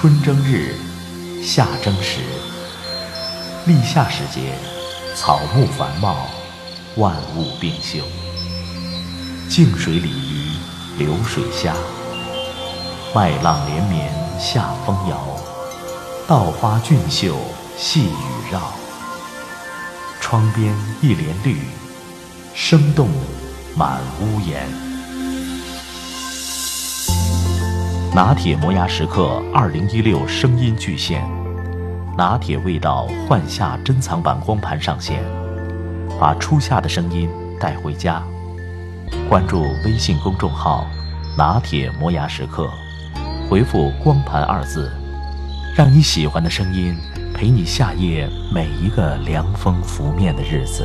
春争日，夏争时。立夏时节，草木繁茂，万物并秀。静水鲤鱼，流水虾。麦浪连绵，夏风摇。稻花俊秀，细雨绕。窗边一帘绿，生动满屋檐。拿铁磨牙时刻二零一六声音巨献，拿铁味道换夏珍藏版光盘上线，把初夏的声音带回家。关注微信公众号“拿铁磨牙时刻”，回复“光盘”二字，让你喜欢的声音陪你夏夜每一个凉风拂面的日子。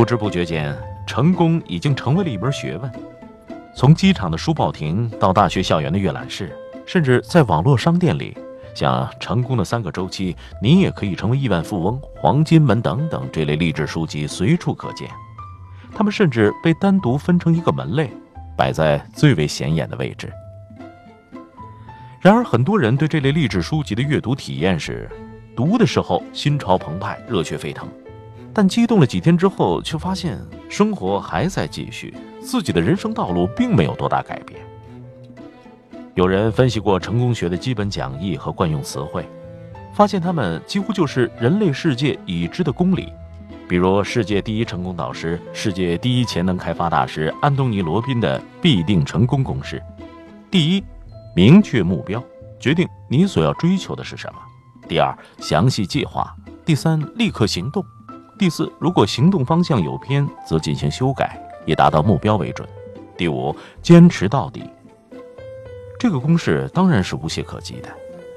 不知不觉间，成功已经成为了一门学问。从机场的书报亭到大学校园的阅览室，甚至在网络商店里，像《成功的三个周期》《你也可以成为亿万富翁》《黄金门》等等这类励志书籍随处可见。他们甚至被单独分成一个门类，摆在最为显眼的位置。然而，很多人对这类励志书籍的阅读体验是：读的时候心潮澎湃、热血沸腾。但激动了几天之后，却发现生活还在继续，自己的人生道路并没有多大改变。有人分析过成功学的基本讲义和惯用词汇，发现他们几乎就是人类世界已知的公理，比如世界第一成功导师、世界第一潜能开发大师安东尼·罗宾的必定成功公式：第一，明确目标，决定你所要追求的是什么；第二，详细计划；第三，立刻行动。第四，如果行动方向有偏，则进行修改，以达到目标为准。第五，坚持到底。这个公式当然是无懈可击的，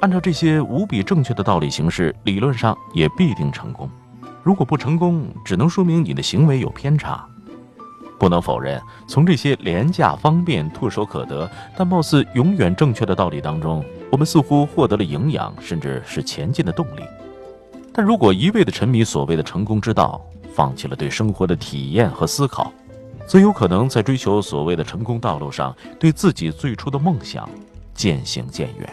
按照这些无比正确的道理行事，理论上也必定成功。如果不成功，只能说明你的行为有偏差。不能否认，从这些廉价、方便、唾手可得，但貌似永远正确的道理当中，我们似乎获得了营养，甚至是前进的动力。但如果一味的沉迷所谓的成功之道，放弃了对生活的体验和思考，则有可能在追求所谓的成功道路上，对自己最初的梦想渐行渐远。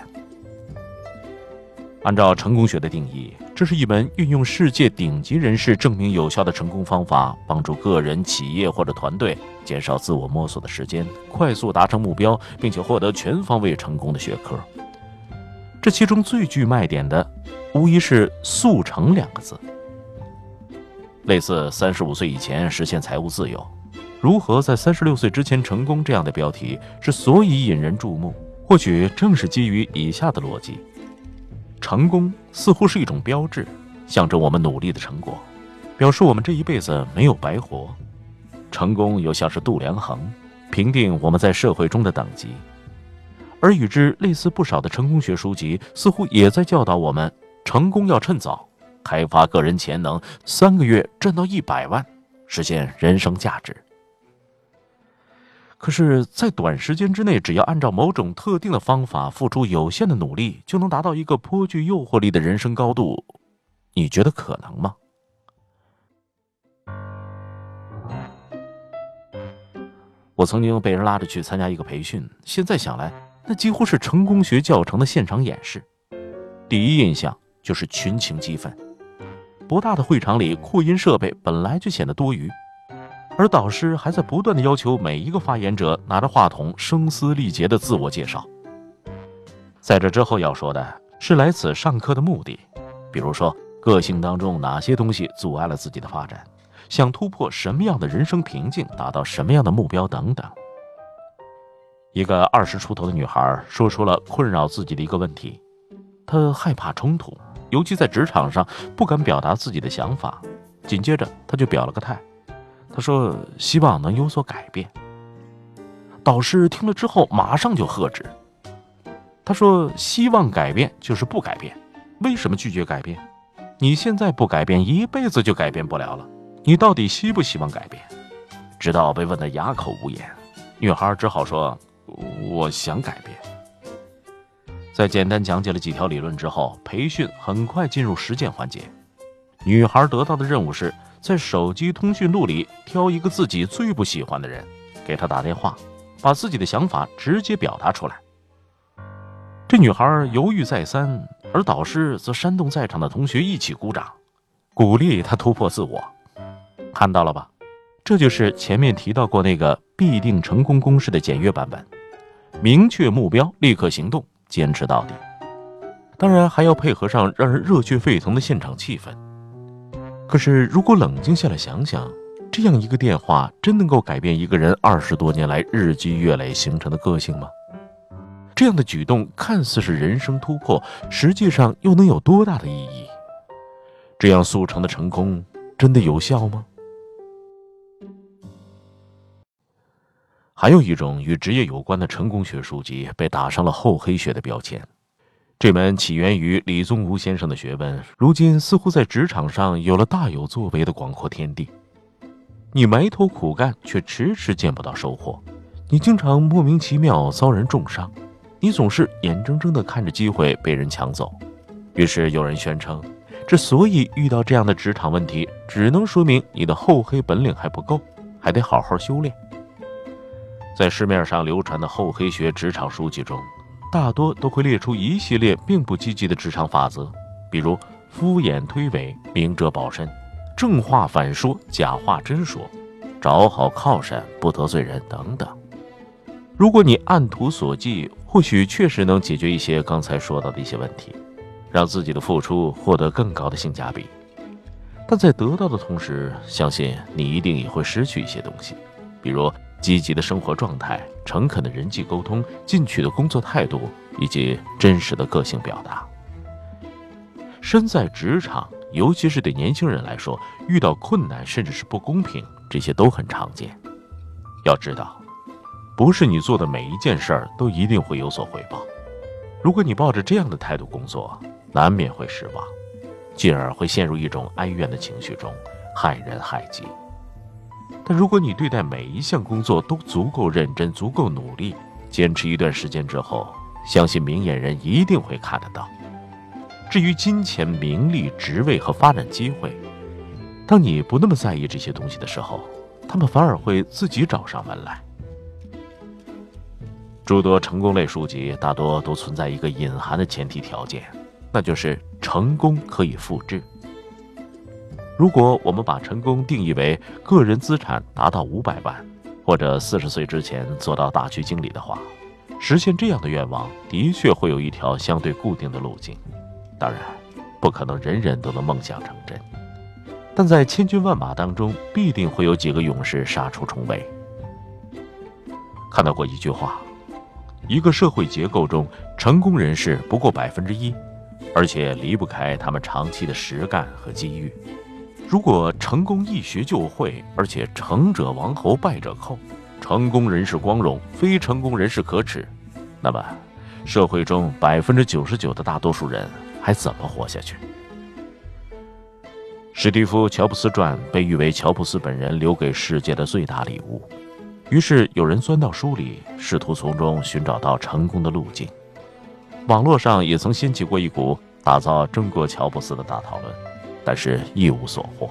按照成功学的定义，这是一门运用世界顶级人士证明有效的成功方法，帮助个人、企业或者团队减少自我摸索的时间，快速达成目标，并且获得全方位成功的学科。这其中最具卖点的。无疑是“速成”两个字。类似“三十五岁以前实现财务自由，如何在三十六岁之前成功”这样的标题，之所以引人注目，或许正是基于以下的逻辑：成功似乎是一种标志，象征我们努力的成果，表示我们这一辈子没有白活；成功又像是度量衡，评定我们在社会中的等级。而与之类似不少的成功学书籍，似乎也在教导我们。成功要趁早，开发个人潜能，三个月赚到一百万，实现人生价值。可是，在短时间之内，只要按照某种特定的方法，付出有限的努力，就能达到一个颇具诱惑力的人生高度，你觉得可能吗？我曾经被人拉着去参加一个培训，现在想来，那几乎是成功学教程的现场演示。第一印象。就是群情激愤，博大的会场里，扩音设备本来就显得多余，而导师还在不断的要求每一个发言者拿着话筒声嘶力竭的自我介绍。在这之后要说的是来此上课的目的，比如说个性当中哪些东西阻碍了自己的发展，想突破什么样的人生瓶颈，达到什么样的目标等等。一个二十出头的女孩说出了困扰自己的一个问题，她害怕冲突。尤其在职场上，不敢表达自己的想法，紧接着他就表了个态，他说希望能有所改变。导师听了之后，马上就喝止。他说：“希望改变就是不改变，为什么拒绝改变？你现在不改变，一辈子就改变不了了。你到底希不希望改变？”直到被问得哑口无言，女孩只好说：“我想改变。”在简单讲解了几条理论之后，培训很快进入实践环节。女孩得到的任务是在手机通讯录里挑一个自己最不喜欢的人，给他打电话。把自己的想法直接表达出来。这女孩犹豫再三，而导师则煽动在场的同学一起鼓掌，鼓励她突破自我。看到了吧？这就是前面提到过那个必定成功公式的简约版本：明确目标，立刻行动，坚持到底。当然还要配合上让人热血沸腾的现场气氛。可是如果冷静下来想想，这样一个电话，真能够改变一个人二十多年来日积月累形成的个性吗？这样的举动看似是人生突破，实际上又能有多大的意义？这样速成的成功，真的有效吗？还有一种与职业有关的成功学书籍被打上了厚黑学的标签。这门起源于李宗吾先生的学问，如今似乎在职场上有了大有作为的广阔天地。你埋头苦干，却迟迟见不到收获；你经常莫名其妙遭人重伤；你总是眼睁睁地看着机会被人抢走。于是有人宣称，之所以遇到这样的职场问题，只能说明你的厚黑本领还不够，还得好好修炼。在市面上流传的厚黑学职场书籍中，大多都会列出一系列并不积极的职场法则，比如敷衍推诿、明哲保身。正话反说，假话真说，找好靠山，不得罪人等等。如果你按图索骥，或许确实能解决一些刚才说到的一些问题，让自己的付出获得更高的性价比。但在得到的同时，相信你一定也会失去一些东西，比如积极的生活状态、诚恳的人际沟通、进取的工作态度以及真实的个性表达。身在职场。尤其是对年轻人来说，遇到困难甚至是不公平，这些都很常见。要知道，不是你做的每一件事儿都一定会有所回报。如果你抱着这样的态度工作，难免会失望，进而会陷入一种哀怨的情绪中，害人害己。但如果你对待每一项工作都足够认真、足够努力，坚持一段时间之后，相信明眼人一定会看得到。至于金钱、名利、职位和发展机会，当你不那么在意这些东西的时候，他们反而会自己找上门来。诸多成功类书籍大多都存在一个隐含的前提条件，那就是成功可以复制。如果我们把成功定义为个人资产达到五百万，或者四十岁之前做到大区经理的话，实现这样的愿望的确会有一条相对固定的路径。当然，不可能人人都能梦想成真，但在千军万马当中，必定会有几个勇士杀出重围。看到过一句话：一个社会结构中，成功人士不过百分之一，而且离不开他们长期的实干和机遇。如果成功一学就会，而且成者王侯，败者寇，成功人士光荣，非成功人士可耻，那么社会中百分之九十九的大多数人。还怎么活下去？史蒂夫·乔布斯传被誉为乔布斯本人留给世界的最大礼物，于是有人钻到书里，试图从中寻找到成功的路径。网络上也曾掀起过一股打造中国乔布斯的大讨论，但是一无所获。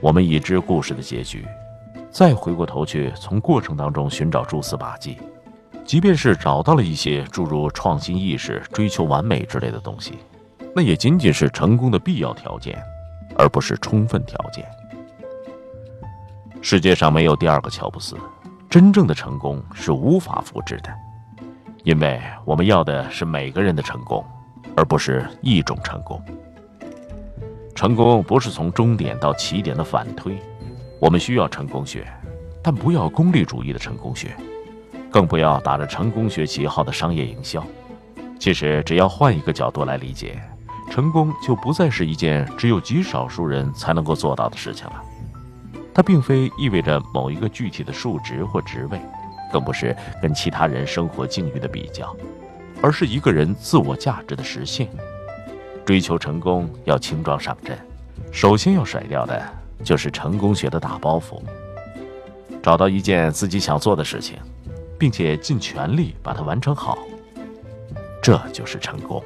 我们已知故事的结局，再回过头去从过程当中寻找蛛丝马迹。即便是找到了一些诸如创新意识、追求完美之类的东西，那也仅仅是成功的必要条件，而不是充分条件。世界上没有第二个乔布斯，真正的成功是无法复制的，因为我们要的是每个人的成功，而不是一种成功。成功不是从终点到起点的反推，我们需要成功学，但不要功利主义的成功学。更不要打着成功学旗号的商业营销。其实，只要换一个角度来理解，成功就不再是一件只有极少数人才能够做到的事情了。它并非意味着某一个具体的数值或职位，更不是跟其他人生活境遇的比较，而是一个人自我价值的实现。追求成功要轻装上阵，首先要甩掉的就是成功学的大包袱。找到一件自己想做的事情，并且尽全力把它完成好，这就是成功。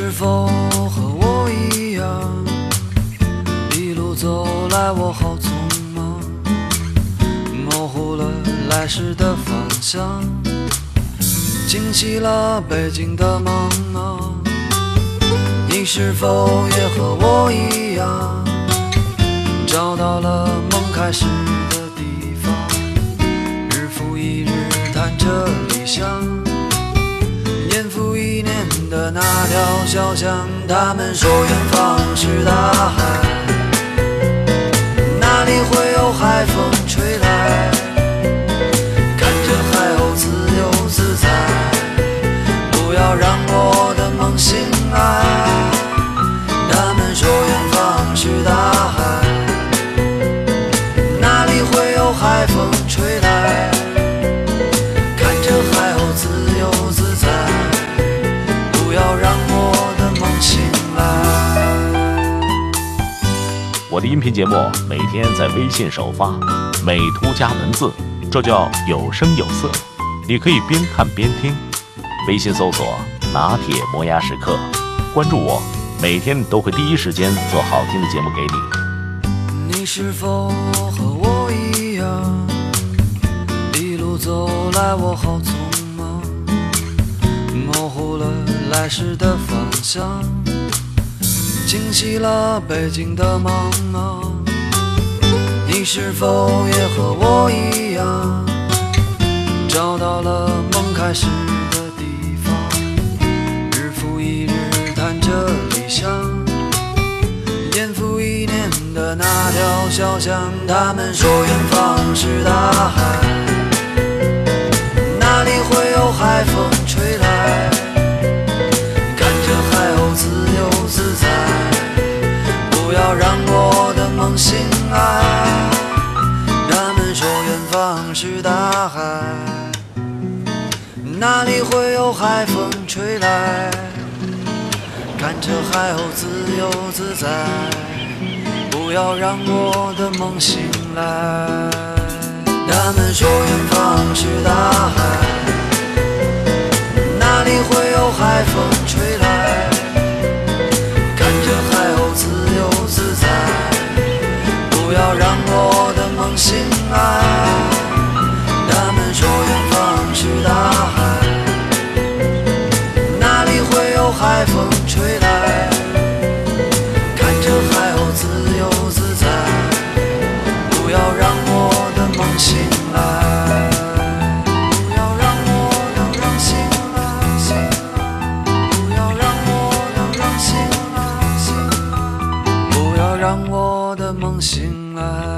是否和我一样，一路走来我好匆忙，模糊了来时的方向，惊起了北京的茫茫。你是否也和我一样，找到了梦开始的地方，日复一日谈着理想。的那条小巷，他们说远方是大海，哪里会有海风吹来？看着海鸥自由自在，不要让我的梦醒来。音频节目每天在微信首发，美图加文字，这叫有声有色。你可以边看边听。微信搜索“拿铁磨牙时刻”，关注我，每天都会第一时间做好听的节目给你。你是否和我一样，一路走来我好匆忙，模糊了来时的方向。惊起了北京的茫茫，你是否也和我一样，找到了梦开始的地方？日复一日谈着理想，年复一年的那条小巷，他们说远方是大海，梦醒来。他们说远方是大海，哪里会有海风吹来？看着海鸥自由自在，不要让我的梦醒来。他们说远方是大海，哪里会有海风吹来？醒来。他们说远方是大海，哪里会有海风吹来？看着海鸥自由自在。不要让我的梦醒来。不要让我让让醒来醒来。不要让我让让醒来醒来。不要让我的梦醒。来。